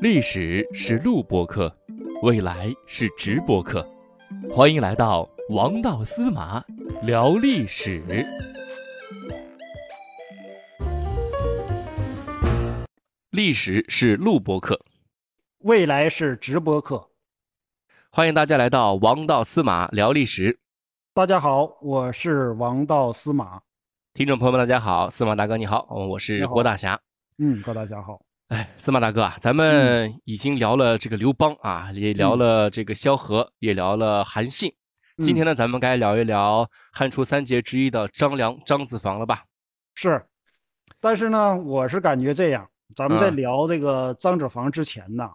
历史是录播课，未来是直播课，欢迎来到王道司马聊历史。历史是录播课，未来是直播课。欢迎大家来到王道司马聊历史。大家好，我是王道司马。听众朋友们，大家好，司马大哥你好，我是郭大侠。嗯，高大家好。哎，司马大哥啊，咱们已经聊了这个刘邦啊，也聊了这个萧何，也聊了韩信。今天呢，咱们该聊一聊汉初三杰之一的张良、张子房了吧？是。但是呢，我是感觉这样，咱们在聊这个张子房之前呢，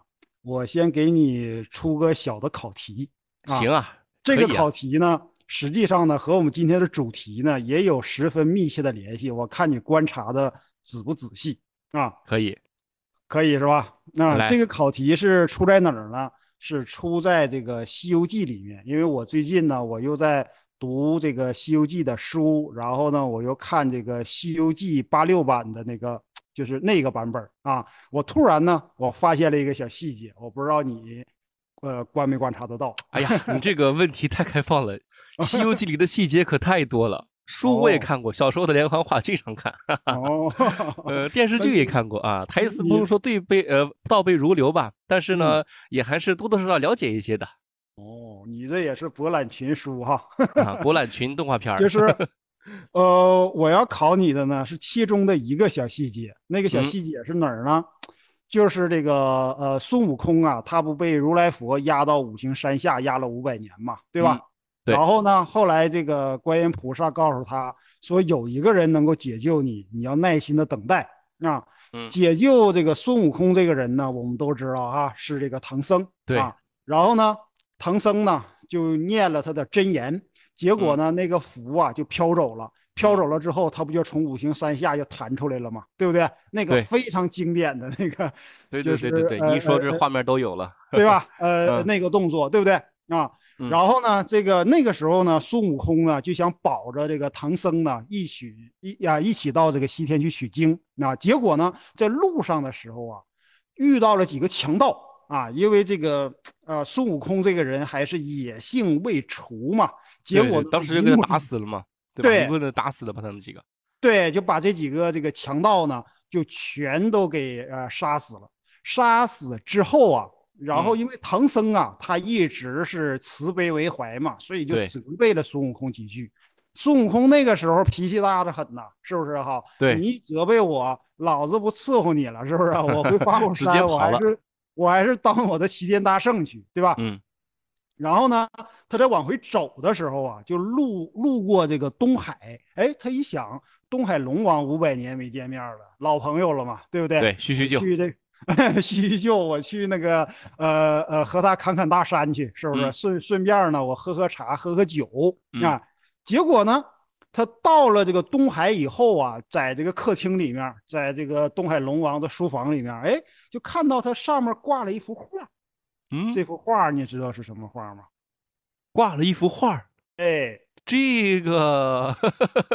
我先给你出个小的考题。行啊。这个考题呢，实际上呢，和我们今天的主题呢，也有十分密切的联系。我看你观察的仔不仔细啊？可以。可以是吧？那这个考题是出在哪儿呢？是出在这个《西游记》里面。因为我最近呢，我又在读这个《西游记》的书，然后呢，我又看这个《西游记》八六版的那个，就是那个版本啊。我突然呢，我发现了一个小细节，我不知道你，呃，观没观察得到？哎呀，你这个问题太开放了，《西游记》里的细节可太多了。书我也看过，小时候的连环画经常看。哦，呃，电视剧也看过啊，台词不是说对背呃倒背如流吧，但是呢，也还是多多少少了解一些的。哦，你这也是博览群书哈。啊，博览群动画片就 是，呃，我要考你的呢是其中的一个小细节，那个小细节是哪儿呢？就是这个呃孙悟空啊，他不被如来佛压到五行山下压了五百年嘛，对吧？然后呢？后来这个观音菩萨告诉他说，有一个人能够解救你，你要耐心的等待啊。解救这个孙悟空这个人呢，我们都知道哈，是这个唐僧。对。然后呢，唐僧呢就念了他的真言，结果呢，那个符啊就飘走了。飘走了之后，他不就从五行山下就弹出来了吗？对不对？那个非常经典的那个，对对对对对，你一说这画面都有了，对吧？呃，那个动作，对不对啊？然后呢，这个那个时候呢，孙悟空呢就想保着这个唐僧呢一起一啊一起到这个西天去取经。那结果呢，在路上的时候啊，遇到了几个强盗啊，因为这个呃孙悟空这个人还是野性未除嘛，结果当时就给他打死了嘛，对，一棍子打死了把他们几个，对，就把这几个这个强盗呢就全都给呃杀死了。杀死之后啊。然后，因为唐僧啊，他一直是慈悲为怀嘛，所以就责备了孙悟空几句。孙悟空那个时候脾气大的很呐，是不是哈？对，你责备我，老子不伺候你了，是不是？我回花 果山，我还是我还是当我的齐天大圣去，对吧？嗯。然后呢，他在往回走的时候啊，就路路过这个东海，哎，他一想，东海龙王五百年没见面了，老朋友了嘛，对不对？对，叙叙旧。去这。叙叙旧，我去那个呃呃和他侃侃大山去，是不是？顺顺便呢，我喝喝茶，喝喝酒啊。结果呢，他到了这个东海以后啊，在这个客厅里面，在这个东海龙王的书房里面，哎，就看到他上面挂了一幅画。嗯，这幅画你知道是什么画吗？挂了一幅画。哎，这个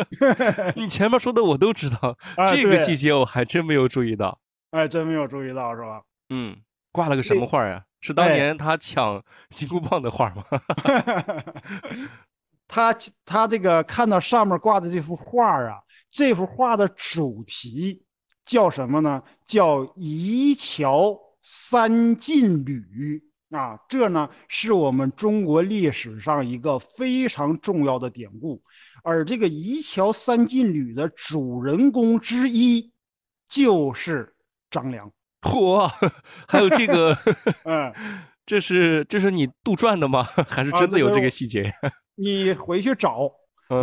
你前面说的我都知道，这个细节我还真没有注意到。哎，真没有注意到是吧？嗯，挂了个什么画呀？是当年他抢金箍棒的画吗？他他这个看到上面挂的这幅画啊，这幅画的主题叫什么呢？叫“移桥三进旅”啊，这呢是我们中国历史上一个非常重要的典故，而这个“移桥三进旅”的主人公之一就是。张良，嚯，还有这个，嗯，这是这是你杜撰的吗？还是真的有这个细节？你回去找，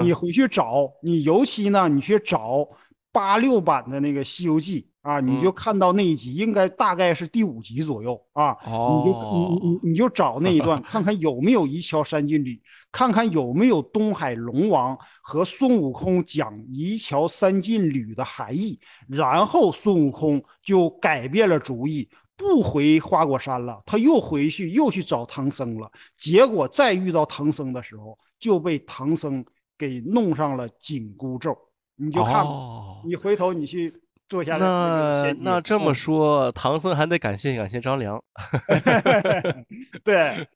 你回去找，你尤其呢，你去找八六版的那个《西游记》。啊，你就看到那一集，应该大概是第五集左右啊。哦，你就你你你就找那一段，看看有没有一桥三进旅，看看有没有东海龙王和孙悟空讲一桥三进旅的含义。然后孙悟空就改变了主意，不回花果山了，他又回去又去找唐僧了。结果再遇到唐僧的时候，就被唐僧给弄上了紧箍咒。你就看，你回头你去。做下那那这么说，唐僧还得感谢感谢张良。对，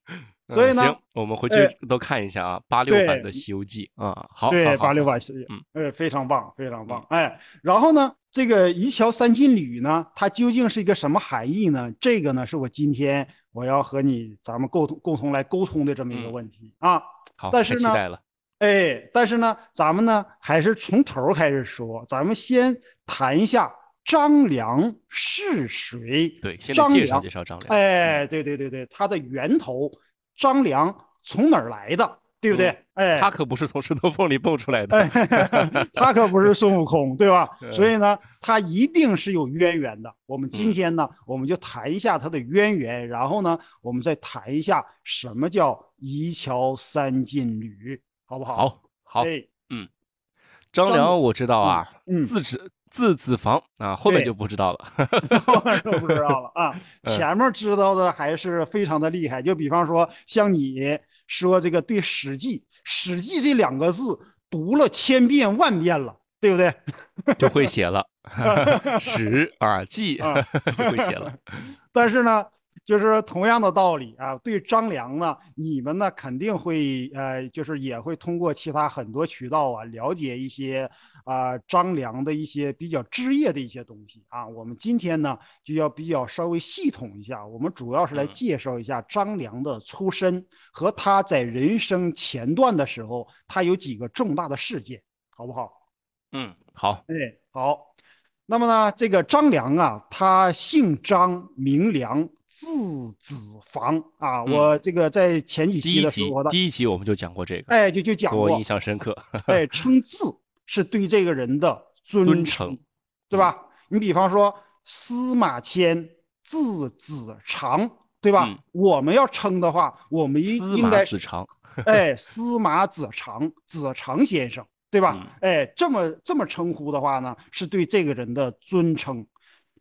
所以呢，行，我们回去都看一下啊，八六版的《西游记》啊，好，对，八六版西游记，嗯，哎，非常棒，非常棒，哎，然后呢，这个一桥三进旅呢，它究竟是一个什么含义呢？这个呢，是我今天我要和你咱们沟通共同来沟通的这么一个问题啊。好，但是呢，哎，但是呢，咱们呢还是从头开始说，咱们先谈一下张良是谁。对，先介绍介绍张良。哎，对对对对，他的源头，张良从哪儿来的，对不对？哎，他可不是从石头缝里蹦出来的，他可不是孙悟空，对吧？所以呢，他一定是有渊源的。我们今天呢，我们就谈一下他的渊源，然后呢，我们再谈一下什么叫一桥三进旅。好不好？好，好，嗯，张良我知道啊，字子字子房啊，后面就不知道了，后面就不知道了啊。前面知道的还是非常的厉害，就比方说像你说这个对《史记》，《史记》这两个字读了千遍万遍了，对不对？就会写了，史啊记就会写了。但是呢。就是同样的道理啊，对张良呢，你们呢肯定会呃，就是也会通过其他很多渠道啊，了解一些啊张良的一些比较枝叶的一些东西啊。我们今天呢就要比较稍微系统一下，我们主要是来介绍一下张良的出身和他在人生前段的时候，他有几个重大的事件，好不好？嗯，好。哎，好。那么呢，这个张良啊，他姓张，名良。字子房啊，我这个在前几期的时候，第一集我们就讲过这个，哎，就就讲过，我印象深刻。哎，称字是对这个人的尊称，对吧？你比方说司马迁字子长，对吧？我们要称的话，我们应应该子长，哎，司马子长，子长先生，对吧？哎，这么这么称呼的话呢，是对这个人的尊称。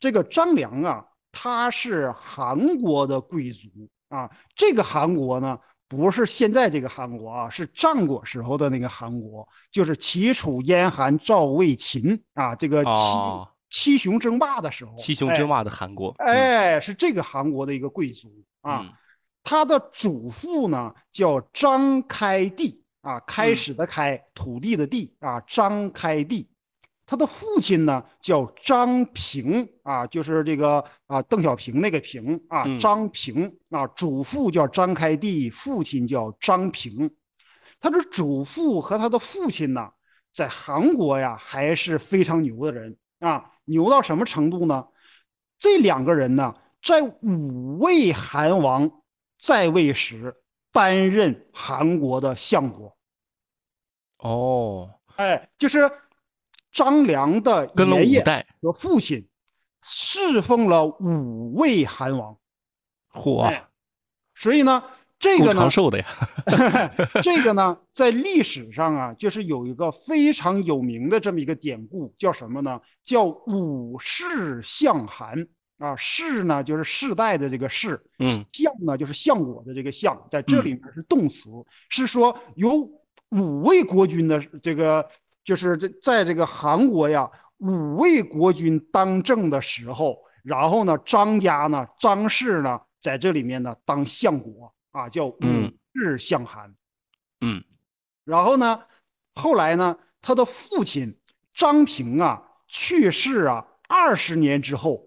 这个张良啊。他是韩国的贵族啊，这个韩国呢，不是现在这个韩国啊，是战国时候的那个韩国，就是齐楚燕韩赵魏秦啊，这个七七雄争霸的时候，七雄争霸的韩国，哎，是这个韩国的一个贵族啊，他的祖父呢叫张开地啊，开始的开，土地的地啊，张开地。他的父亲呢叫张平啊，就是这个啊邓小平那个平啊，张平啊，祖父叫张开地，父亲叫张平。他的祖父和他的父亲呢，在韩国呀还是非常牛的人啊，牛到什么程度呢？这两个人呢，在五位韩王在位时担任韩国的相国。哦，哎，就是。张良的爷爷和父亲侍奉了五位韩王，嚯！所以呢，这个呢，长寿的呀。这个呢，在历史上啊，就是有一个非常有名的这么一个典故，叫什么呢？叫五世相韩啊。世呢，就是世代的这个世；相呢，就是相国的这个相。在这里面是动词，是说有五位国君的这个。就是这，在这个韩国呀，五位国君当政的时候，然后呢，张家呢，张氏呢，在这里面呢当相国啊，叫五世相韩。嗯，然后呢，后来呢，他的父亲张平啊去世啊，二十年之后，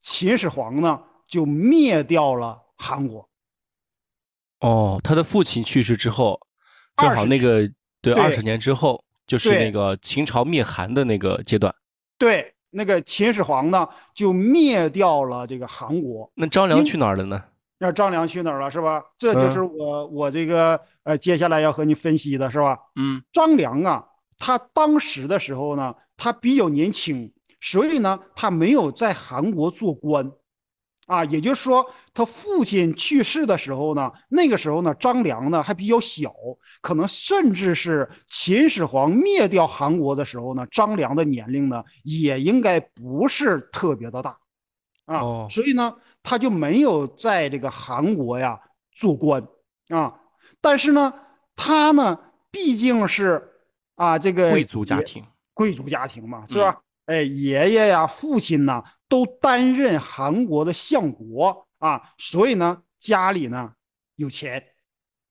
秦始皇呢就灭掉了韩国。哦，他的父亲去世之后，正好那个对二十年之后。就是那个秦朝灭韩的那个阶段，对，那个秦始皇呢就灭掉了这个韩国。那张良去哪儿了呢？那张良去哪儿了是吧？这就是我我这个呃接下来要和你分析的是吧？嗯，张良啊，他当时的时候呢，他比较年轻，所以呢，他没有在韩国做官。啊，也就是说，他父亲去世的时候呢，那个时候呢，张良呢还比较小，可能甚至是秦始皇灭掉韩国的时候呢，张良的年龄呢也应该不是特别的大，啊，所以呢，他就没有在这个韩国呀做官啊。但是呢，他呢毕竟是啊这个贵族家庭，贵族家庭嘛，是吧？哎，爷爷呀、父亲呐，都担任韩国的相国啊，所以呢，家里呢有钱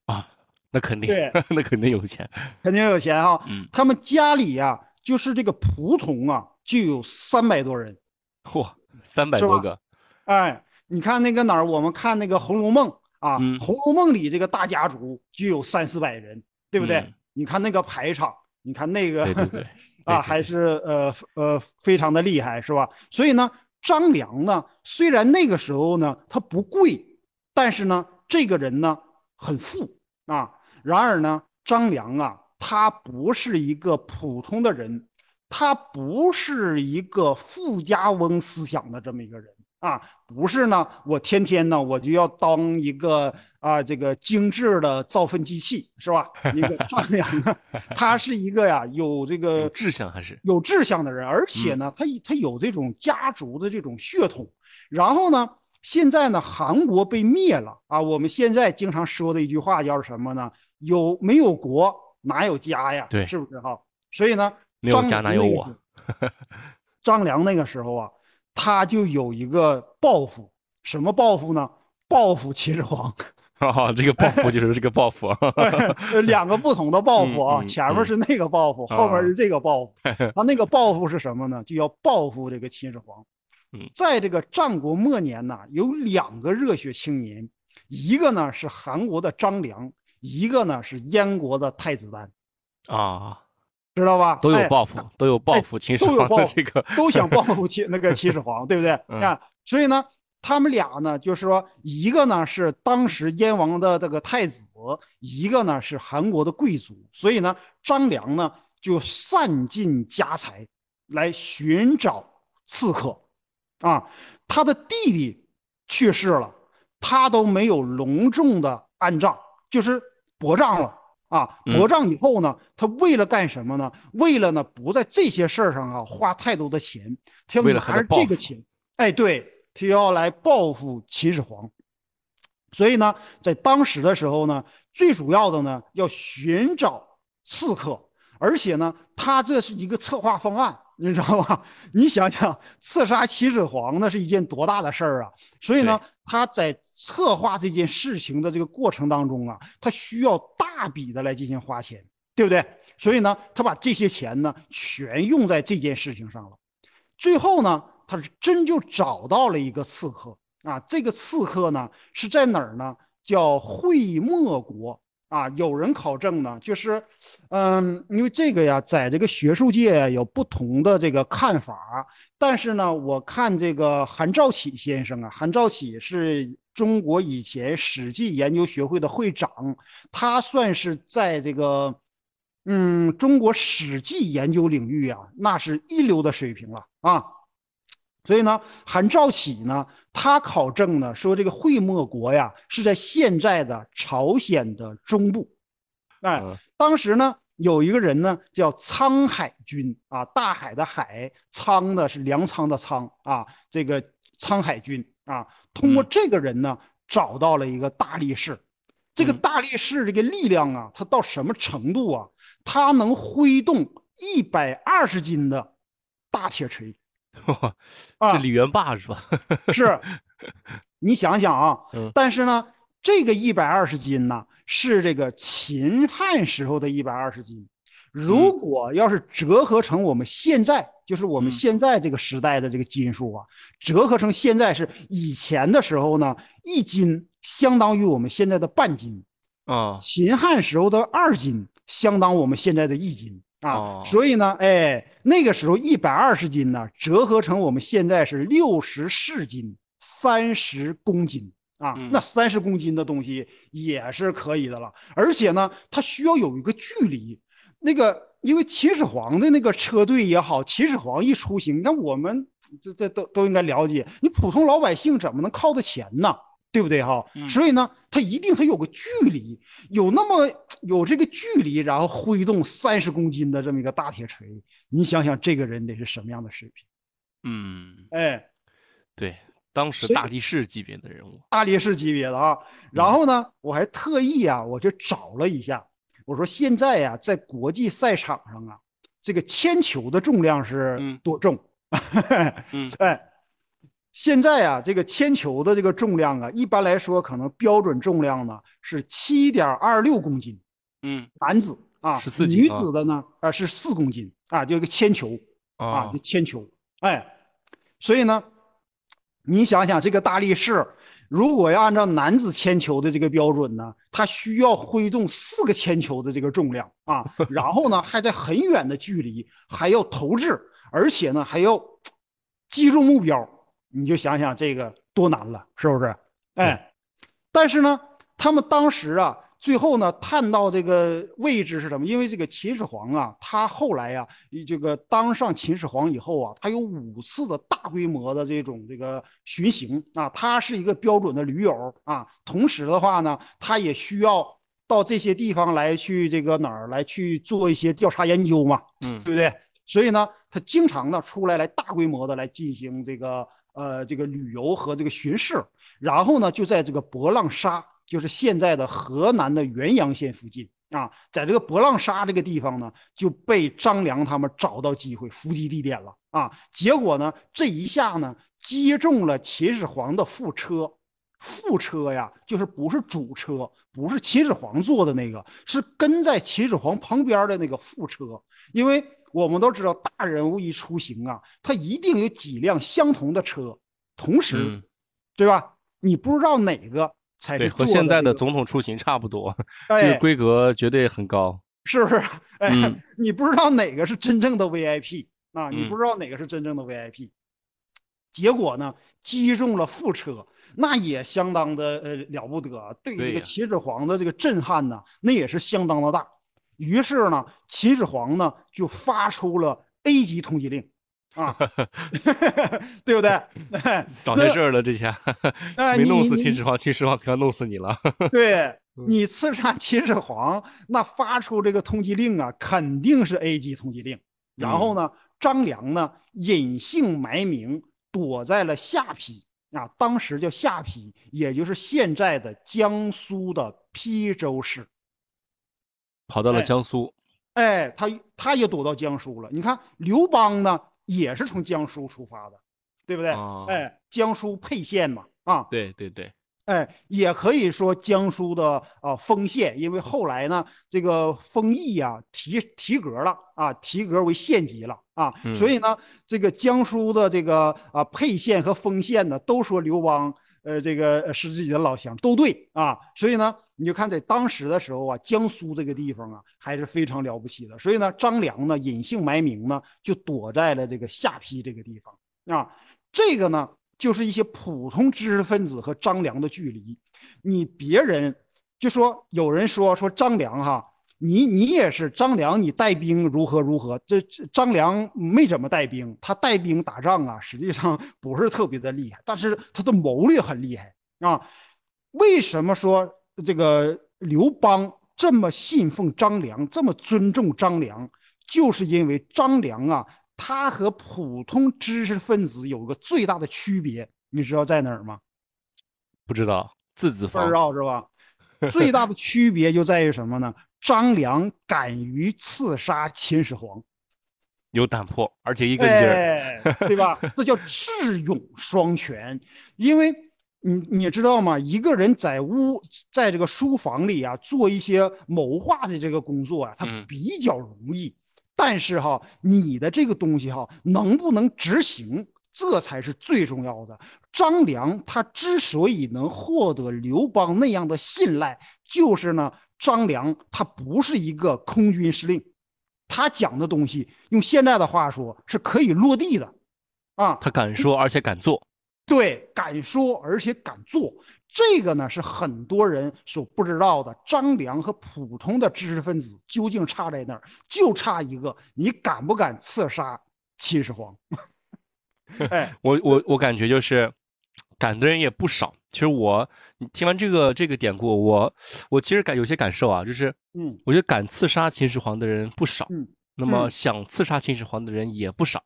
啊，那肯定，对，那肯定有钱，肯定有钱哈。嗯，他们家里呀，就是这个仆从啊，就有三百多人，嚯，三百多个，哎，你看那个哪儿，我们看那个《红楼梦》啊，《红楼梦》里这个大家族就有三四百人，对不对？你看那个排场，你看那个。对对对。啊，还是呃呃非常的厉害，是吧？所以呢，张良呢，虽然那个时候呢他不贵，但是呢，这个人呢很富啊。然而呢，张良啊，他不是一个普通的人，他不是一个富家翁思想的这么一个人。啊，不是呢，我天天呢，我就要当一个啊，这个精致的造粪机器，是吧？一个 张良呢，他是一个呀，有这个志向还是有志向的人，而且呢，他他有这种家族的这种血统。然后呢，现在呢，韩国被灭了啊，我们现在经常说的一句话叫什么呢？有没有国哪有家呀？对，是不是哈？所以呢，没有家哪有我？张良那个时候啊。他就有一个抱负，什么抱负呢？报复秦始皇。啊，这个报复就是这个报复，两个不同的报复啊。前面是那个报复，后面是这个报复。他 那个报复是什么呢？就要报复这个秦始皇。在这个战国末年呢，有两个热血青年，一个呢是韩国的张良，一个呢是燕国的太子丹。啊。知道吧？都有报复，都有报复秦始皇的这个，都想报复秦那个秦始皇，对不对？啊，所以呢，他们俩呢，就是说，一个呢是当时燕王的这个太子，一个呢是韩国的贵族，所以呢，张良呢就散尽家财来寻找刺客，啊，他的弟弟去世了，他都没有隆重的安葬，就是薄葬了。啊，博葬以后呢，他为了干什么呢？为了呢，不在这些事儿上啊花太多的钱，他要拿着这个钱，哎，对，他要来报复秦始皇。所以呢，在当时的时候呢，最主要的呢，要寻找刺客，而且呢，他这是一个策划方案。你知道吧？你想想，刺杀秦始皇那是一件多大的事儿啊！所以呢，他在策划这件事情的这个过程当中啊，他需要大笔的来进行花钱，对不对？所以呢，他把这些钱呢全用在这件事情上了。最后呢，他是真就找到了一个刺客啊！这个刺客呢是在哪儿呢？叫会墨国。啊，有人考证呢，就是，嗯，因为这个呀，在这个学术界有不同的这个看法，但是呢，我看这个韩兆启先生啊，韩兆启是中国以前史记研究学会的会长，他算是在这个，嗯，中国史记研究领域啊，那是一流的水平了啊。所以呢，韩兆启呢，他考证呢说这个会墨国呀是在现在的朝鲜的中部，哎，当时呢有一个人呢叫沧海军啊，大海的海，沧呢是粮仓的仓啊，这个沧海军啊，通过这个人呢找到了一个大力士，这个大力士这个力量啊，他到什么程度啊？他能挥动一百二十斤的大铁锤。这李元霸是吧？是，你想想啊，但是呢，这个一百二十斤呢，是这个秦汉时候的一百二十斤。如果要是折合成我们现在，就是我们现在这个时代的这个斤数啊，折合成现在是以前的时候呢，一斤相当于我们现在的半斤啊。秦汉时候的二斤相当我们现在的一斤。啊，所以呢，哎，那个时候一百二十斤呢，折合成我们现在是六十四斤，三十公斤啊。那三十公斤的东西也是可以的了。而且呢，它需要有一个距离。那个，因为秦始皇的那个车队也好，秦始皇一出行，那我们这这都都应该了解。你普通老百姓怎么能靠得前呢？对不对哈？所以呢，他一定他有个距离，有那么有这个距离，然后挥动三十公斤的这么一个大铁锤，你想想这个人得是什么样的水平？嗯，哎，对，当时大力士级别的人物，大力士级别的啊。然后呢，我还特意啊，我就找了一下，我说现在呀，在国际赛场上啊，这个铅球的重量是多重？嗯，哎，现在啊，这个铅球的这个重量啊，一般来说可能标准重量呢是七点二六公斤。嗯，男子啊，十四斤，女子的呢啊是四公斤啊，就一个铅球啊，就铅球。哎，所以呢，你想想这个大力士。如果要按照男子铅球的这个标准呢，他需要挥动四个铅球的这个重量啊，然后呢还在很远的距离还要投掷，而且呢还要击中目标，你就想想这个多难了，是不是？哎，但是呢，他们当时啊。最后呢，探到这个位置是什么？因为这个秦始皇啊，他后来呀，这个当上秦始皇以后啊，他有五次的大规模的这种这个巡行啊，他是一个标准的驴友啊。同时的话呢，他也需要到这些地方来去这个哪儿来去做一些调查研究嘛，嗯，对不对？所以呢，他经常呢出来来大规模的来进行这个呃这个旅游和这个巡视，然后呢就在这个博浪沙。就是现在的河南的原阳县附近啊，在这个博浪沙这个地方呢，就被张良他们找到机会伏击地点了啊。结果呢，这一下呢，击中了秦始皇的副车。副车呀，就是不是主车，不是秦始皇坐的那个，是跟在秦始皇旁边的那个副车。因为我们都知道，大人物一出行啊，他一定有几辆相同的车，同时，对吧？你不知道哪个才。对，和现在的总统出行差不多，这个规格绝对很高，是不是？哎，你不知道哪个是真正的 VIP 啊？你不知道哪个是真正的 VIP，结果呢，击中了副车，那也相当的呃了不得，对这个秦始皇的这个震撼呢，那也是相当的大。于是呢，秦始皇呢就发出了 A 级通缉令。啊，对不对？找对事儿了，这下没弄死秦始皇，秦始皇可要弄死你了。对你刺杀秦始皇，那发出这个通缉令啊，肯定是 A 级通缉令。然后呢，张良呢隐姓埋名，躲在了下邳啊，当时叫下邳，也就是现在的江苏的邳州市。跑到了江苏，哎，他他也躲到江苏了。你看刘邦呢？也是从江苏出发的，对不对？哎，江苏沛县嘛，啊，对对对，哎，也可以说江苏的啊丰县，因为后来呢，这个丰邑呀提提格了啊，提格为县级了啊，所以呢，这个江苏的这个啊沛县和丰县呢，都说刘邦。呃，这个是自己的老乡，都对啊，所以呢，你就看在当时的时候啊，江苏这个地方啊，还是非常了不起的。所以呢，张良呢隐姓埋名呢，就躲在了这个下邳这个地方啊。这个呢，就是一些普通知识分子和张良的距离。你别人就说有人说说张良哈。你你也是张良，你带兵如何如何？这张良没怎么带兵，他带兵打仗啊，实际上不是特别的厉害，但是他的谋略很厉害啊。为什么说这个刘邦这么信奉张良，这么尊重张良？就是因为张良啊，他和普通知识分子有个最大的区别，你知道在哪儿吗？不知道，字字方绕是吧？最大的区别就在于什么呢？张良敢于刺杀秦始皇，有胆魄，而且一个劲儿，对吧？这叫智勇双全。因为你你知道吗？一个人在屋，在这个书房里啊，做一些谋划的这个工作啊，他比较容易。但是哈，你的这个东西哈，能不能执行，这才是最重要的。张良他之所以能获得刘邦那样的信赖，就是呢。张良他不是一个空军司令，他讲的东西用现在的话说是可以落地的，啊，他敢说而且敢做，对，敢说而且敢做，这个呢是很多人所不知道的。张良和普通的知识分子究竟差在哪儿？就差一个，你敢不敢刺杀秦始皇？哎，我我我感觉就是敢的人也不少。其实我，你听完这个这个典故，我我其实感有些感受啊，就是，嗯，我觉得敢刺杀秦始皇的人不少，嗯，那么想刺杀秦始皇的人也不少，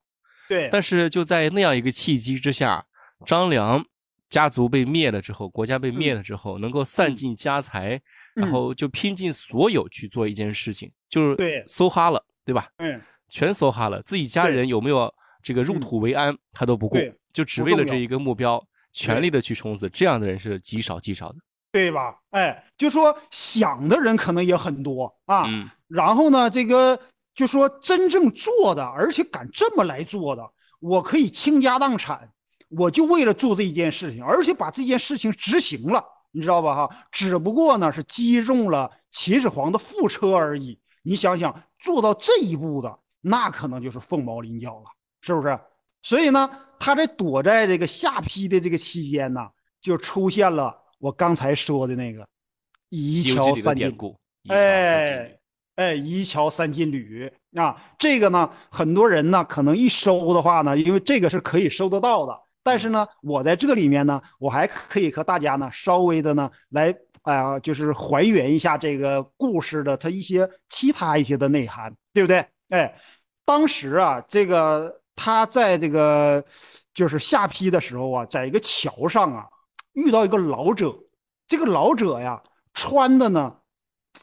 对。但是就在那样一个契机之下，张良家族被灭了之后，国家被灭了之后，能够散尽家财，然后就拼尽所有去做一件事情，就是对，梭哈了，对吧？嗯。全梭哈了，自己家人有没有这个入土为安，他都不顾，就只为了这一个目标，全力的去冲刺。这样的人是极少极少的，对吧？哎，就说想的人可能也很多啊。然后呢，这个就说真正做的，而且敢这么来做的，我可以倾家荡产，我就为了做这一件事情，而且把这件事情执行了，你知道吧？哈，只不过呢是击中了秦始皇的副车而已。你想想，做到这一步的。那可能就是凤毛麟角了，是不是？所以呢，他在躲在这个下邳的这个期间呢，就出现了我刚才说的那个一桥三进，哎哎，一桥三进旅啊，这个呢，很多人呢可能一收的话呢，因为这个是可以收得到的，但是呢，我在这里面呢，我还可以和大家呢稍微的呢来啊，就是还原一下这个故事的它一些其他一些的内涵，对不对？哎，当时啊，这个他在这个就是下邳的时候啊，在一个桥上啊，遇到一个老者。这个老者呀，穿的呢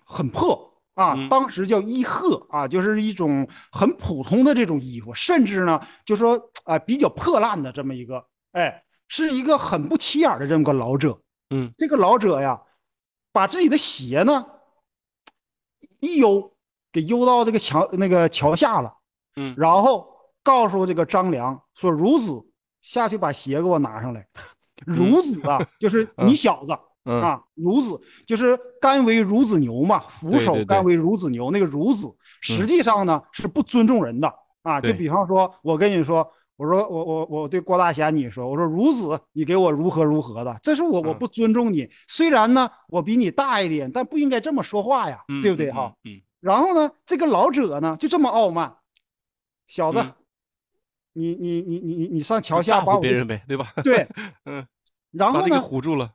很破啊，当时叫衣褐啊，就是一种很普通的这种衣服，甚至呢，就说啊比较破烂的这么一个，哎，是一个很不起眼的这么个老者。嗯，这个老者呀，把自己的鞋呢一悠。给悠到这个桥那个桥下了，嗯，然后告诉这个张良说：“孺子下去把鞋给我拿上来。”孺子啊，就是你小子啊，孺子就是甘为孺子牛嘛，俯首甘为孺子牛。那个孺子实际上呢是不尊重人的啊。就比方说，我跟你说，我说我我我对郭大侠你说，我说孺子，你给我如何如何的，这是我我不尊重你。虽然呢我比你大一点，但不应该这么说话呀，对不对哈？嗯。然后呢，这个老者呢就这么傲慢，小子，你你你你你你上桥下把别人呗，对吧？对，嗯。然后呢，唬住了。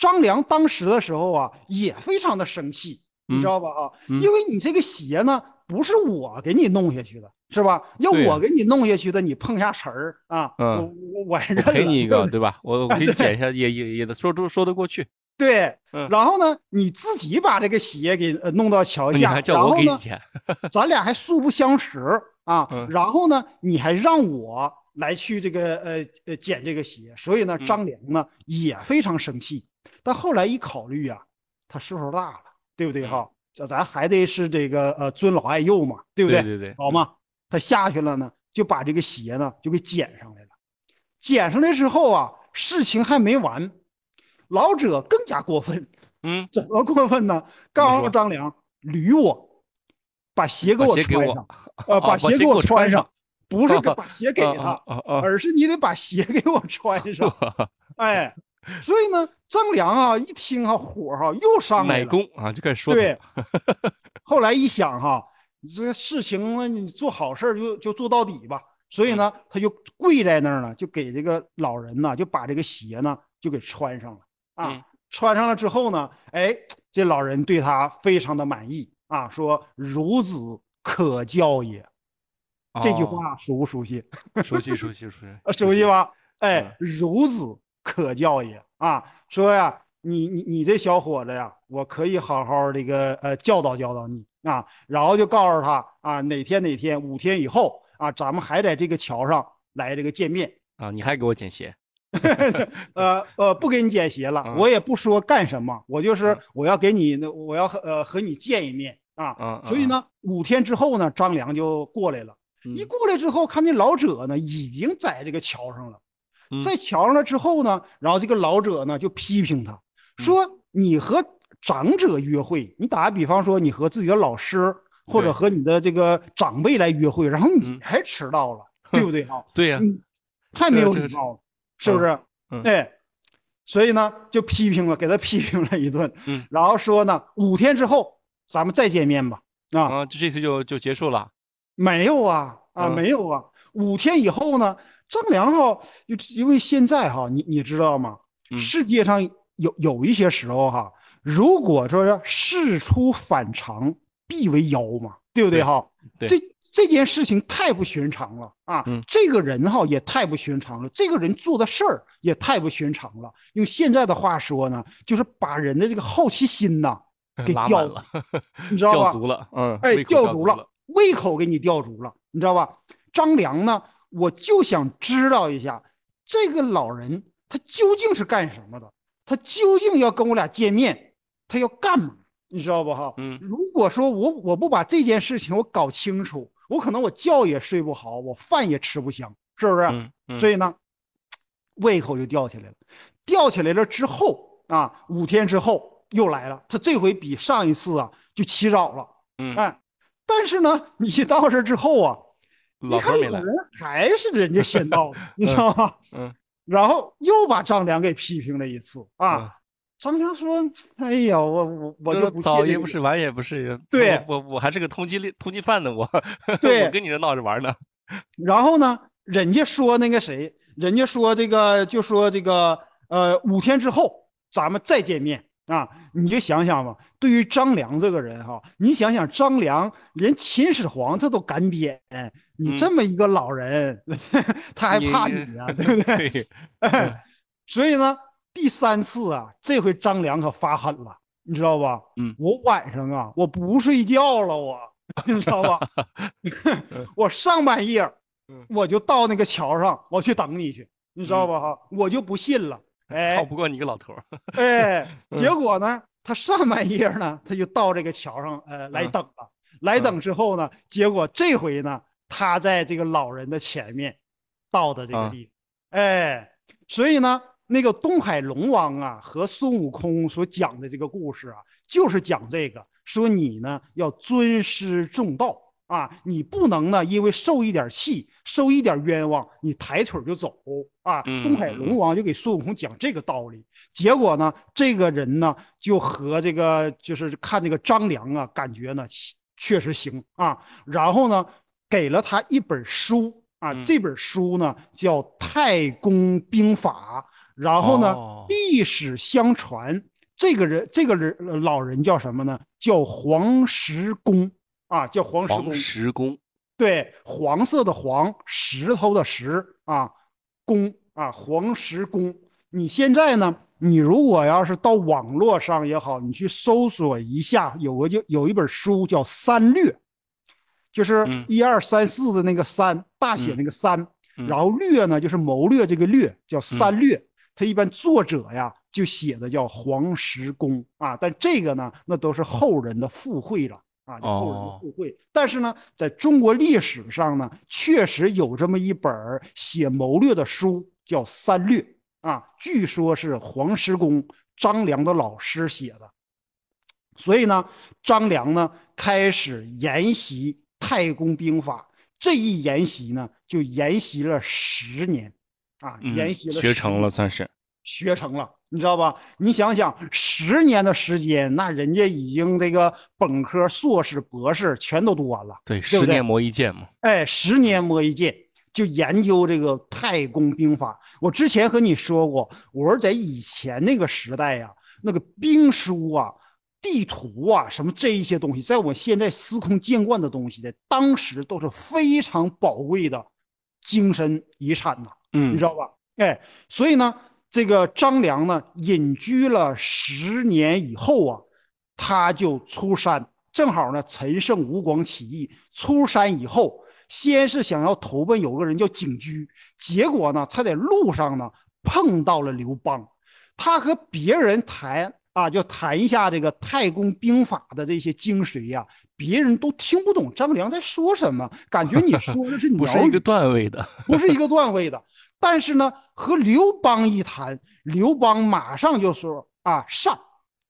张良当时的时候啊，也非常的生气，你知道吧？哈，因为你这个鞋呢，不是我给你弄下去的，是吧？要我给你弄下去的，你碰下尘儿啊，我我我认赔你一个，对吧？我我给你捡一下，也也也说说说得过去。对，然后呢，你自己把这个鞋给弄到桥下，然后呢，咱俩还素不相识啊。然后呢，你还让我来去这个呃呃捡这个鞋，所以呢，张良呢也非常生气。但后来一考虑呀，他岁数大了，对不对哈？这咱还得是这个呃尊老爱幼嘛，对不对？对对，好嘛，他下去了呢，就把这个鞋呢就给捡上来了。捡上来之后啊，事情还没完。老者更加过分，嗯，怎么过分呢？告诉张良，捋我，把鞋给我穿上，呃，把鞋给我穿上，不是 把鞋给他，而是你得把鞋给我穿上。哎，所以呢，张良啊，一听哈火哈又上来了，奶功啊就开始说。对，后来一想哈，你这事情呢你做好事就就做到底吧。所以呢，他就跪在那儿呢，就给这个老人呢，就把这个鞋呢就给穿上了。啊，穿上了之后呢，哎，这老人对他非常的满意啊，说“孺子可教也”，这句话熟不熟悉？熟悉，熟悉，熟悉，熟悉吧？哎，“孺子可教也”啊，说呀，你你你这小伙子呀，我可以好好这个呃教导教导你啊，然后就告诉他啊，哪天哪天五天以后啊，咱们还在这个桥上来这个见面啊，你还给我捡鞋。呃呃，不给你捡鞋了，我也不说干什么，我就是我要给你，我要和呃和你见一面啊。所以呢，五天之后呢，张良就过来了。一过来之后，看见老者呢已经在这个桥上了，在桥上了之后呢，然后这个老者呢就批评他说：“你和长者约会，你打个比方说，你和自己的老师或者和你的这个长辈来约会，然后你还迟到了，对不对啊？对呀，你太没有礼貌了。”是不是？对，所以呢，就批评了，给他批评了一顿。嗯，然后说呢，五天之后咱们再见面吧。啊，就这次就就结束了？没有啊，啊，没有啊。五天以后呢，张良哈，因因为现在哈，你你知道吗？世界上有有一些时候哈，如果说是事出反常，必为妖嘛，对不对哈？这这件事情太不寻常了啊！这个人哈也太不寻常了，这个人做的事儿也太不寻常了。用现在的话说呢，就是把人的这个好奇心呐 给吊了，你知道吧？吊足了，嗯，哎，吊足了。胃口给你吊足了，你知道吧？张良呢，我就想知道一下这个老人他究竟是干什么的，他究竟要跟我俩见面，他要干嘛？你知道不哈？嗯，如果说我我不把这件事情我搞清楚，我可能我觉也睡不好，我饭也吃不香，是不是？所以呢，胃口就吊起来了。吊起来了之后啊，五天之后又来了。他这回比上一次啊就起早了。嗯，哎，但是呢，你到这之后啊，老看有人还是人家先到的，你知道吗？嗯，然后又把张良给批评了一次啊。张良说：“哎呀，我我我就早也不是，晚也不是。对，我我还是个通缉通缉犯呢，我对我跟你这闹着玩呢。然后呢，人家说那个谁，人家说这个就说这个。”呃，五天之后咱们再见面啊！你就想想吧，对于张良这个人哈，你想想张良连秦始皇他都敢贬，你这么一个老人，他还怕你啊？对不对？所以呢，第三次啊，这回张良可发狠了，你知道吧？嗯，我晚上啊，我不睡觉了，我 你知道吧？我上半夜我就到那个桥上，我去等你去，你知道吧？哈，我就不信了。哎，靠不过你个老头儿。哎，结果呢，他上半夜呢，他就到这个桥上，呃，来等了。来等之后呢，结果这回呢，他在这个老人的前面到的这个地方。哎，所以呢，那个东海龙王啊和孙悟空所讲的这个故事啊，就是讲这个，说你呢要尊师重道。啊，你不能呢，因为受一点气，受一点冤枉，你抬腿就走啊！东海龙王就给孙悟空讲这个道理，结果呢，这个人呢就和这个就是看这个张良啊，感觉呢确实行啊，然后呢给了他一本书啊，这本书呢叫《太公兵法》，然后呢历史相传，这个人这个人老人叫什么呢？叫黄石公。啊，叫黄石公，石公，对，黄色的黄，石头的石啊，公啊，黄石公。你现在呢？你如果要是到网络上也好，你去搜索一下，有个就有一本书叫《三略》，就是一二三四的那个三大写那个三，然后略呢就是谋略这个略，叫《三略》。它一般作者呀就写的叫黄石公啊，但这个呢，那都是后人的附会了。啊，后人互惠。但是呢，在中国历史上呢，确实有这么一本写谋略的书，叫《三略》啊。据说是黄石公张良的老师写的。所以呢，张良呢开始研习太公兵法，这一研习呢就研习了十年，啊，研习了学成了，算是学成了。你知道吧？你想想，十年的时间，那人家已经这个本科、硕士、博士全都读完了。对，十年磨一剑嘛。哎，十年磨一剑，就研究这个太公兵法。我之前和你说过，我说在以前那个时代呀，那个兵书啊、地图啊，什么这一些东西，在我现在司空见惯的东西，在当时都是非常宝贵的精神遗产呐。嗯，你知道吧？哎，所以呢。这个张良呢，隐居了十年以后啊，他就出山，正好呢，陈胜吴广起义，出山以后，先是想要投奔有个人叫景驹，结果呢，他在路上呢碰到了刘邦，他和别人谈啊，就谈一下这个太公兵法的这些精髓呀，别人都听不懂张良在说什么，感觉你 说的是不是一个段位的，不是一个段位的。但是呢，和刘邦一谈，刘邦马上就说啊上，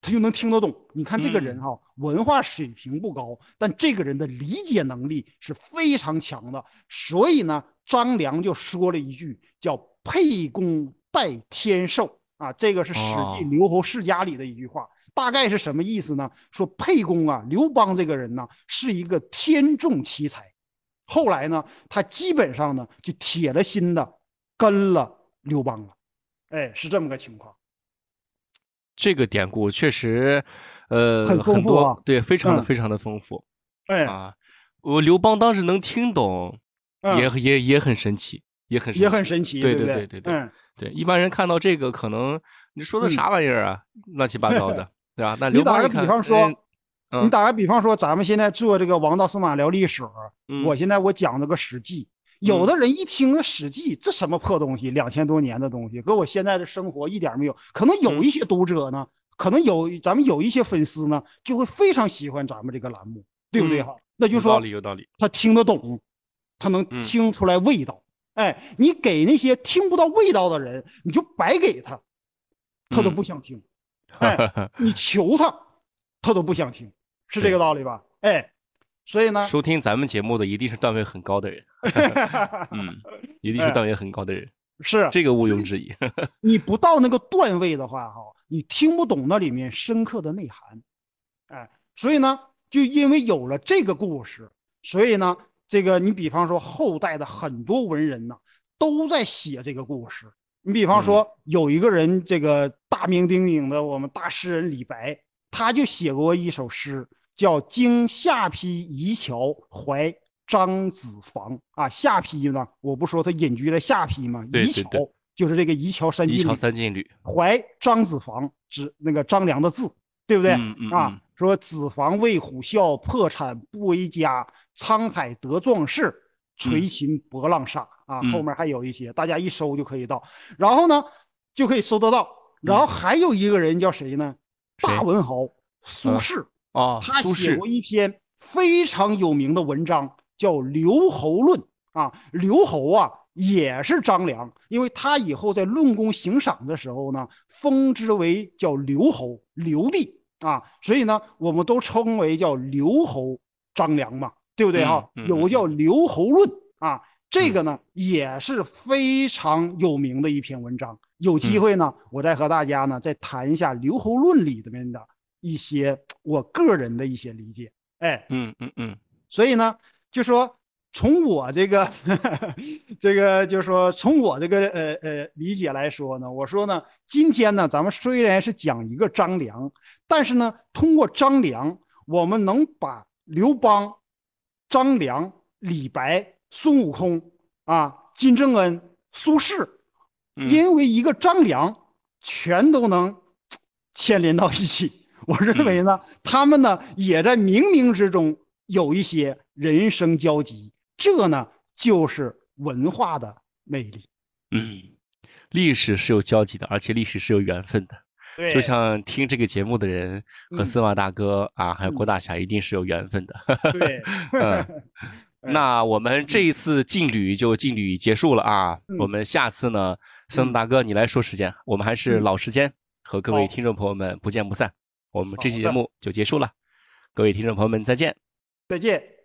他就能听得懂。你看这个人哈，文化水平不高，但这个人的理解能力是非常强的。所以呢，张良就说了一句叫“沛公待天寿”啊，这个是《史记·刘侯世家》里的一句话，大概是什么意思呢？说沛公啊，刘邦这个人呢，是一个天纵奇才。后来呢，他基本上呢就铁了心的。跟了刘邦了，哎，是这么个情况。这个典故确实，呃，很丰富啊，对，非常的非常的丰富。哎。啊，我刘邦当时能听懂，也也也很神奇，也很也很神奇，对对对？对对，对一般人看到这个，可能你说的啥玩意儿啊，乱七八糟的，对吧？那你打个比方说，你打个比方说，咱们现在做这个王道司马聊历史，我现在我讲这个《史记》，有的人一听《史记》，这什么破东西，两千多年的东西，跟我现在的生活一点没有。可能有一些读者呢，可能有咱们有一些粉丝呢，就会非常喜欢咱们这个栏目，对不对哈？那就说有道理，有道理，他听得懂，他能听出来味道。哎，你给那些听不到味道的人，你就白给他，他都不想听。哎，你求他，他都不想听，是这个道理吧？哎，所以呢，收听咱们节目的一定是段位很高的人，嗯，一定是段位很高的人，是这个毋庸置疑。你不到那个段位的话，哈，你听不懂那里面深刻的内涵。哎，所以呢，就因为有了这个故事，所以呢。这个，你比方说后代的很多文人呢，都在写这个故事。你比方说有一个人，这个大名鼎鼎的我们大诗人李白，他就写过一首诗，叫《经下邳夷桥怀张子房》啊。下邳呢，我不说他隐居在下邳吗？夷桥就是这个夷桥三晋。夷桥三晋吕。怀张子房指那个张良的字，对不对？啊，说子房为虎啸，破产不为家。沧海得壮士，垂琴博浪沙啊！后面还有一些，大家一搜就可以到。然后呢，就可以搜得到。然后还有一个人叫谁呢？大文豪苏轼啊，他写过一篇非常有名的文章，叫《留侯论》啊。留侯啊，也是张良，因为他以后在论功行赏的时候呢，封之为叫留侯，留帝啊。所以呢，我们都称为叫留侯张良嘛。对不对哈？有个叫《留侯论》啊，这个呢也是非常有名的一篇文章。有机会呢，我再和大家呢再谈一下《留侯论》里面的一些我个人的一些理解。哎，嗯嗯嗯。所以呢，就说从我这个 这个，就是说从我这个呃呃理解来说呢，我说呢，今天呢，咱们虽然是讲一个张良，但是呢，通过张良，我们能把刘邦。张良、李白、孙悟空啊，金正恩、苏轼，因为一个张良，全都能牵连到一起。我认为呢，他们呢也在冥冥之中有一些人生交集，这呢就是文化的魅力。嗯，历史是有交集的，而且历史是有缘分的。对，就像听这个节目的人和司马大哥啊，还有郭大侠，一定是有缘分的。对，嗯，那我们这一次劲旅就劲旅结束了啊。我们下次呢，森森大哥你来说时间，我们还是老时间，和各位听众朋友们不见不散。我们这期节目就结束了，各位听众朋友们再见，再见。